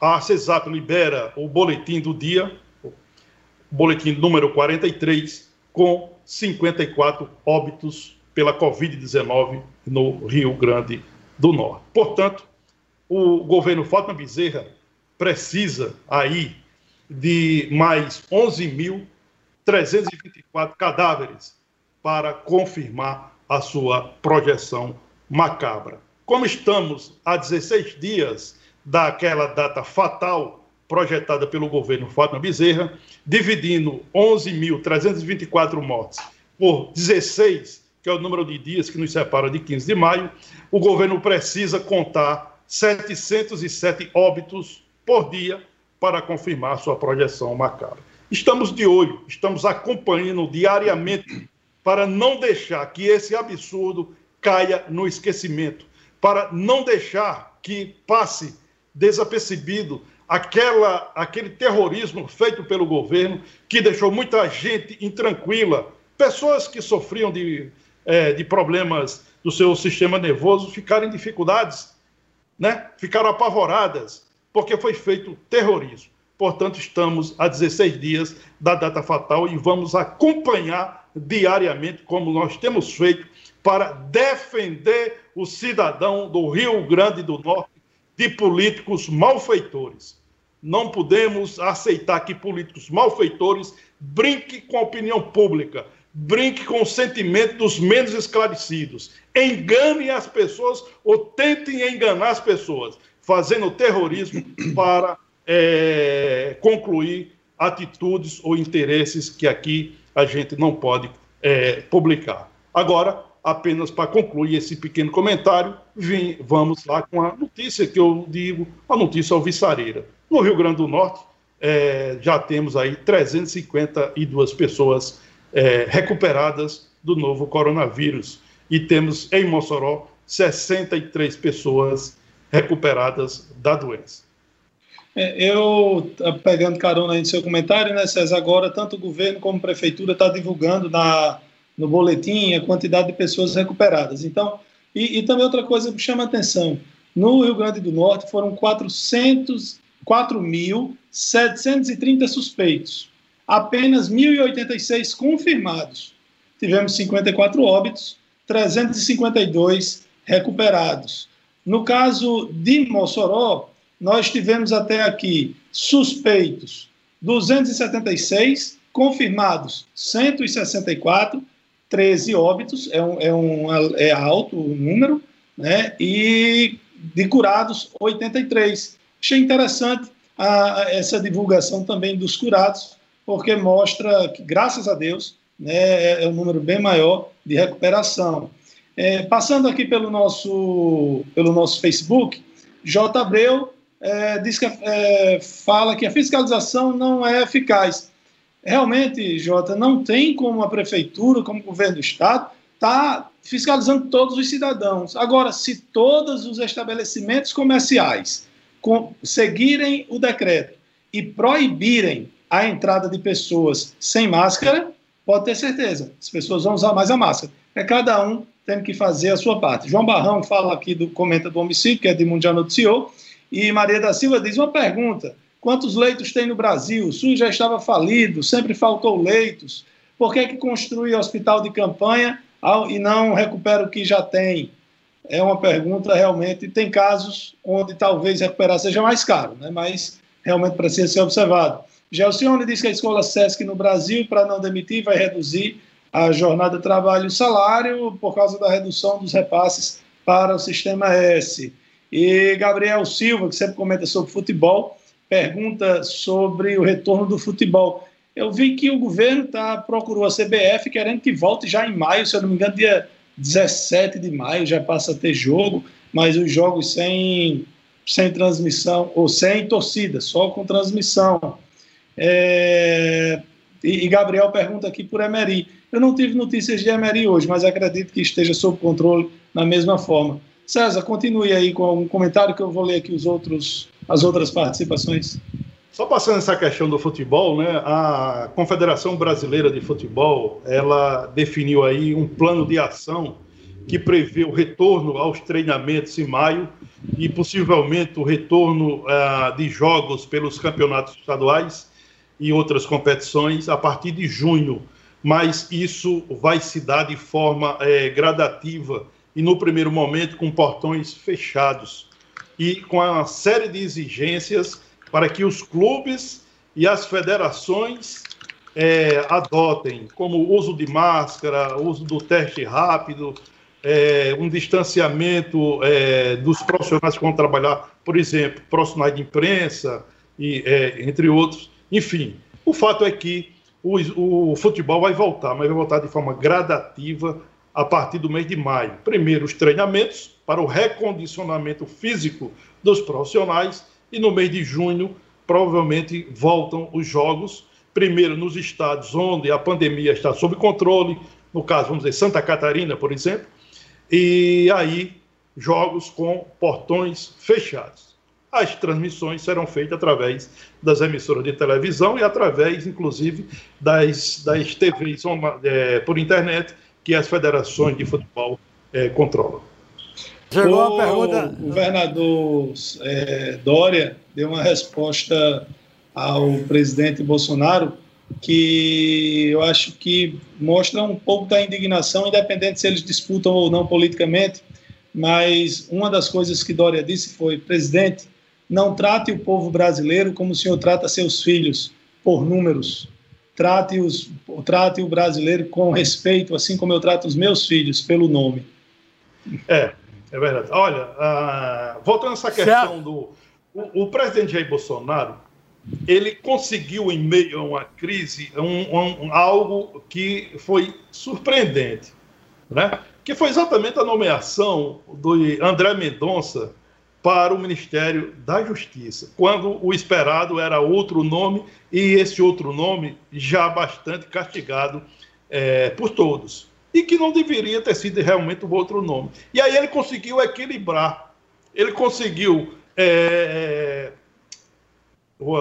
a CESAP libera o boletim do dia, boletim número 43, com 54 óbitos pela Covid-19 no Rio Grande do Norte. Portanto, o governo Fátima Bezerra precisa aí de mais 11.324 cadáveres para confirmar a sua projeção macabra. Como estamos a 16 dias daquela data fatal projetada pelo governo Fátima Bezerra, dividindo 11.324 mortes por 16, que é o número de dias que nos separa de 15 de maio, o governo precisa contar 707 óbitos por dia para confirmar sua projeção macabra. Estamos de olho, estamos acompanhando diariamente para não deixar que esse absurdo caia no esquecimento, para não deixar que passe desapercebido aquela, aquele terrorismo feito pelo governo que deixou muita gente intranquila, pessoas que sofriam de, é, de problemas do seu sistema nervoso ficaram em dificuldades, né? ficaram apavoradas, porque foi feito terrorismo. Portanto, estamos a 16 dias da data fatal e vamos acompanhar diariamente, como nós temos feito, para defender o cidadão do Rio Grande do Norte de políticos malfeitores. Não podemos aceitar que políticos malfeitores brinquem com a opinião pública, brinquem com o sentimento dos menos esclarecidos, enganem as pessoas ou tentem enganar as pessoas fazendo terrorismo para é, concluir atitudes ou interesses que aqui a gente não pode é, publicar. Agora, apenas para concluir esse pequeno comentário, vim, vamos lá com a notícia que eu digo, a notícia alvissareira. No Rio Grande do Norte, é, já temos aí 352 pessoas é, recuperadas do novo coronavírus e temos em Mossoró 63 pessoas recuperadas da doença. É, eu, pegando carona aí no seu comentário, né, César, agora tanto o governo como a prefeitura está divulgando na, no boletim a quantidade de pessoas recuperadas. Então, e, e também outra coisa que chama atenção, no Rio Grande do Norte foram 4.730 suspeitos, apenas 1.086 confirmados. Tivemos 54 óbitos, 352 recuperados. No caso de Mossoró, nós tivemos até aqui suspeitos 276, confirmados 164, 13 óbitos, é, um, é, um, é alto o número, né? e de curados 83. Achei interessante a, essa divulgação também dos curados, porque mostra que, graças a Deus, né, é, é um número bem maior de recuperação. É, passando aqui pelo nosso, pelo nosso Facebook, J. Abreu é, diz que, é, fala que a fiscalização não é eficaz. Realmente, Jota, não tem como a prefeitura, como o governo do estado, tá fiscalizando todos os cidadãos. Agora, se todos os estabelecimentos comerciais com, seguirem o decreto e proibirem a entrada de pessoas sem máscara, pode ter certeza, as pessoas vão usar mais a máscara. É cada um tendo que fazer a sua parte. João Barrão fala aqui do comenta do homicídio, que é de Mundial Noticiou, e Maria da Silva diz uma pergunta: quantos leitos tem no Brasil? O SUS já estava falido, sempre faltou leitos. Por que, que construi hospital de campanha e não recupera o que já tem? É uma pergunta realmente. Tem casos onde talvez recuperar seja mais caro, né? mas realmente precisa ser observado. Gelcione diz que a escola SESC no Brasil, para não demitir, vai reduzir a jornada de trabalho e o salário por causa da redução dos repasses para o sistema S. E Gabriel Silva, que sempre comenta sobre futebol, pergunta sobre o retorno do futebol. Eu vi que o governo tá, procurou a CBF querendo que volte já em maio, se eu não me engano, dia 17 de maio já passa a ter jogo, mas os jogos sem, sem transmissão, ou sem torcida, só com transmissão. É, e, e, Gabriel pergunta aqui por Emery. Eu não tive notícias de Emery hoje, mas acredito que esteja sob controle da mesma forma. César, continue aí com um comentário que eu vou ler aqui os outros, as outras participações. Só passando essa questão do futebol, né? A Confederação Brasileira de Futebol, ela definiu aí um plano de ação que prevê o retorno aos treinamentos em maio e possivelmente o retorno uh, de jogos pelos campeonatos estaduais e outras competições a partir de junho. Mas isso vai se dar de forma é, gradativa e, no primeiro momento, com portões fechados e com uma série de exigências para que os clubes e as federações é, adotem, como uso de máscara, uso do teste rápido, é, um distanciamento é, dos profissionais que vão trabalhar, por exemplo, profissionais de imprensa, e, é, entre outros. Enfim, o fato é que o, o, futebol vai voltar, mas vai voltar de forma gradativa a partir do mês de maio. Primeiro, os treinamentos para o recondicionamento físico dos profissionais e no mês de junho, provavelmente, voltam os jogos. Primeiro, nos estados onde a pandemia está sob controle, no caso, vamos dizer, Santa Catarina, por exemplo, e aí jogos com portões fechados. As transmissões serão feitas através das emissoras de televisão e através, inclusive, das, das TVs é, por internet que as federações de futebol é, controlam. Chegou a pergunta. O governador é, Dória deu uma resposta ao presidente Bolsonaro que eu acho que mostra um pouco da indignação, independente se eles disputam ou não politicamente. Mas uma das coisas que Dória disse foi: presidente, não trate o povo brasileiro como o senhor trata seus filhos, por números. Trate, os, trate o brasileiro com respeito, assim como eu trato os meus filhos, pelo nome. É, é verdade. Olha, uh, voltando a essa questão do. O, o, presidente Jair Bolsonaro, ele conseguiu, em meio a uma crise, um, um, algo que foi surpreendente, né? que foi exatamente a nomeação do André Mendonça para o Ministério da Justiça, quando o esperado era outro nome e esse outro nome já bastante castigado é, por todos e que não deveria ter sido realmente o outro nome. E aí ele conseguiu equilibrar, ele conseguiu é,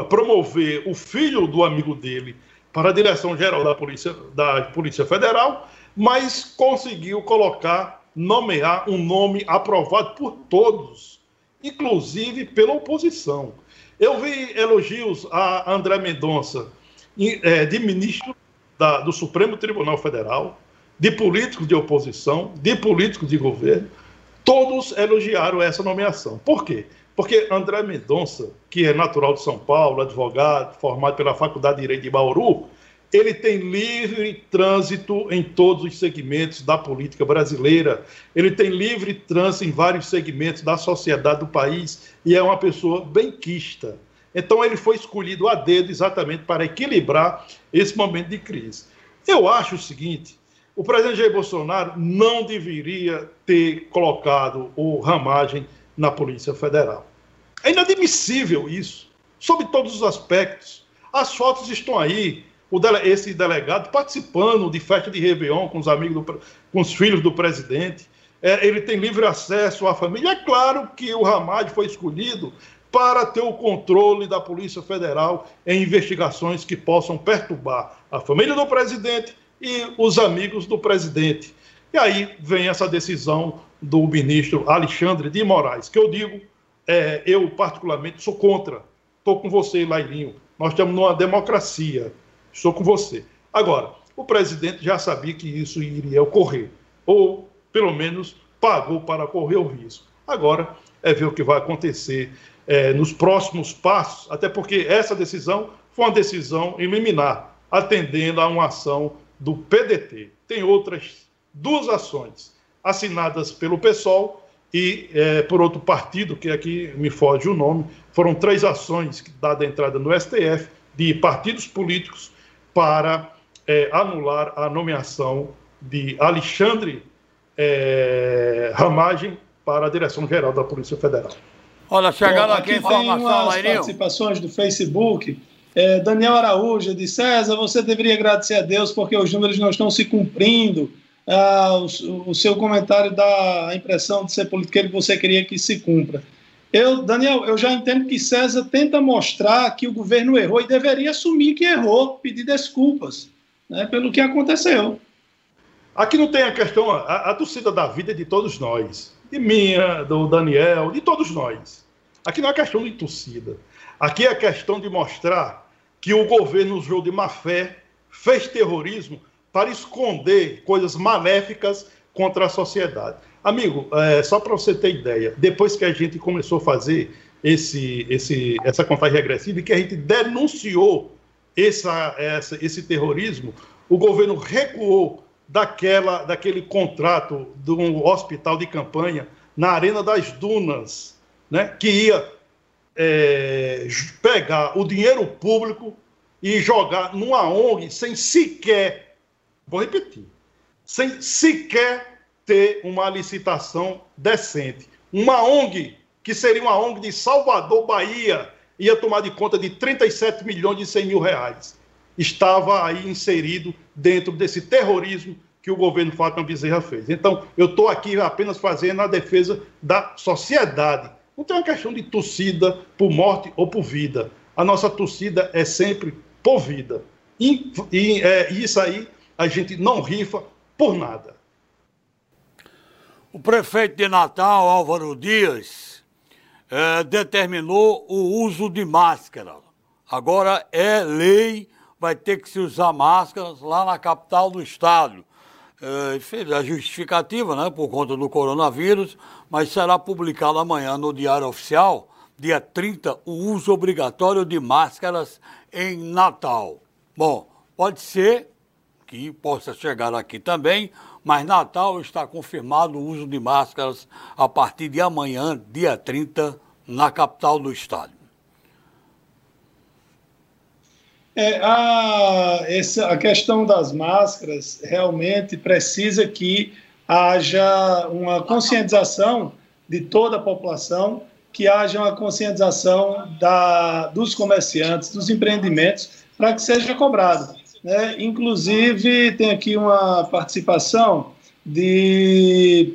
promover o filho do amigo dele para a direção geral da Polícia, da Polícia Federal, mas conseguiu colocar, nomear um nome aprovado por todos, inclusive pela oposição. Eu vi elogios a André Mendonça, é, de ministro da, do Supremo Tribunal Federal, de políticos de oposição, de políticos de governo, todos elogiaram essa nomeação. Por quê? Porque André Mendonça, que é natural de São Paulo, advogado, formado pela Faculdade de Direito de Bauru, ele tem livre trânsito em todos os segmentos da política brasileira, ele tem livre trânsito em vários segmentos da sociedade do país e é uma pessoa benquista. Então, ele foi escolhido a dedo exatamente para equilibrar esse momento de crise. Eu acho o seguinte: o presidente Jair Bolsonaro não deveria ter colocado o Ramagem na Polícia Federal. É inadmissível isso, sob todos os aspectos. As fotos estão aí. Dele, esse delegado participando de festa de Réveillon com os amigos, do, com os filhos do presidente. É, ele tem livre acesso à família. É claro que o Ramagem foi escolhido para ter o controle da Polícia Federal em investigações que possam perturbar a família do presidente e os amigos do presidente. E aí vem essa decisão do ministro Alexandre de Moraes, que eu digo, é, eu particularmente sou contra. Estou com você, Lailinho. Nós estamos numa democracia. Estou com você. Agora, o presidente já sabia que isso iria ocorrer, ou pelo menos pagou para correr o risco. Agora é ver o que vai acontecer é, nos próximos passos, até porque essa decisão foi uma decisão liminar, atendendo a uma ação do PDT. Tem outras duas ações assinadas pelo PSOL e é, por outro partido, que aqui me foge o nome. Foram três ações dadas entrada no STF de partidos políticos para é, anular a nomeação de Alexandre é, ramagem para a Direção-Geral da Polícia Federal. Olha, chegando aqui, aqui informação, Lairinho. participações do Facebook. É, Daniel Araújo disse, César, você deveria agradecer a Deus porque os números não estão se cumprindo. Ah, o, o, seu comentário dá a impressão de ser politiqueiro que você queria que se cumpra. Eu, Daniel, eu já entendo que César tenta mostrar que o governo errou e deveria assumir que errou, pedir desculpas né, pelo que aconteceu. Aqui não tem a questão, a, a torcida da vida é de todos nós, de minha, do Daniel, de todos nós. Aqui não é questão de torcida. Aqui é questão de mostrar que o governo usou de má fé, fez terrorismo para esconder coisas maléficas contra a sociedade. Amigo, é, só para você ter ideia, depois que a gente começou a fazer esse, esse, essa contagem regressiva e que a gente denunciou essa, essa, esse terrorismo, o governo recuou daquela, daquele contrato do hospital de campanha na Arena das Dunas, né, que ia é, pegar o dinheiro público e jogar numa ONG sem sequer Vou repetir. Sem sequer ter uma licitação decente. Uma ONG, que seria uma ONG de Salvador, Bahia, ia tomar de conta de 37 milhões e 100 mil reais. Estava aí inserido dentro desse terrorismo que o governo Fátima Bezerra fez. Então, eu estou aqui apenas fazendo a defesa da sociedade. Não tem uma questão de torcida por morte ou por vida. A nossa torcida é sempre por vida. E, e é, isso aí a gente não rifa por nada. O prefeito de Natal, Álvaro Dias, é, determinou o uso de máscara. Agora é lei, vai ter que se usar máscaras lá na capital do estado. É, fez a justificativa, né, por conta do coronavírus, mas será publicado amanhã no Diário Oficial, dia 30, o uso obrigatório de máscaras em Natal. Bom, pode ser que possa chegar aqui também, mas Natal está confirmado o uso de máscaras a partir de amanhã, dia 30, na capital do estado. É, a, essa, a questão das máscaras realmente precisa que haja uma conscientização de toda a população, que haja uma conscientização da, dos comerciantes, dos empreendimentos, para que seja cobrado. Né? Inclusive, tem aqui uma participação de.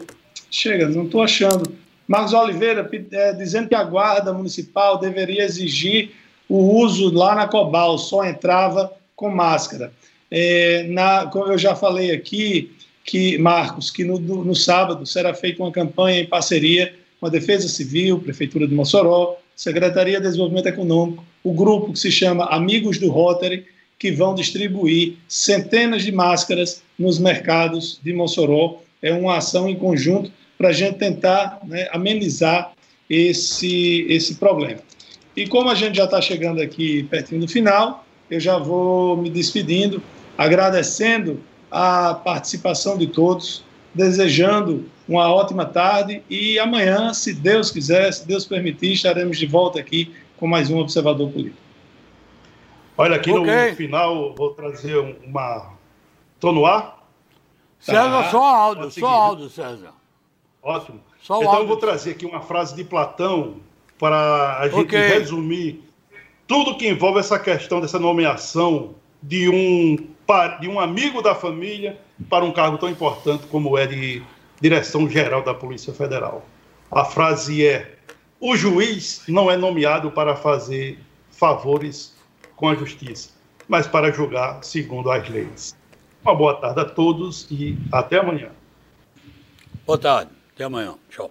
Chega, não estou achando. Marcos Oliveira é, dizendo que a Guarda Municipal deveria exigir o uso lá na Cobal, só entrava com máscara. É, na, como eu já falei aqui, que Marcos, que no, no sábado será feita uma campanha em parceria com a Defesa Civil, Prefeitura de Mossoró, Secretaria de Desenvolvimento Econômico, o grupo que se chama Amigos do Rotary, que vão distribuir centenas de máscaras nos mercados de Mossoró. É uma ação em conjunto para a gente tentar né, amenizar esse, esse problema. E como a gente já está chegando aqui pertinho do final, eu já vou me despedindo, agradecendo a participação de todos, desejando uma ótima tarde e amanhã, se Deus quiser, se Deus permitir, estaremos de volta aqui com mais um Observador Político. Olha, aqui okay. no final vou trazer uma. Estou no ar? César, tá. só áudio, só áudio, César. Ótimo. Só então áudio. eu vou trazer aqui uma frase de Platão para a gente okay. resumir tudo que envolve essa questão dessa nomeação de um, de um amigo da família para um cargo tão importante como é de direção-geral da Polícia Federal. A frase é: o juiz não é nomeado para fazer favores com a justiça, mas para julgar segundo as leis. Uma boa tarde a todos e até amanhã. Boa tarde, até amanhã. Tchau.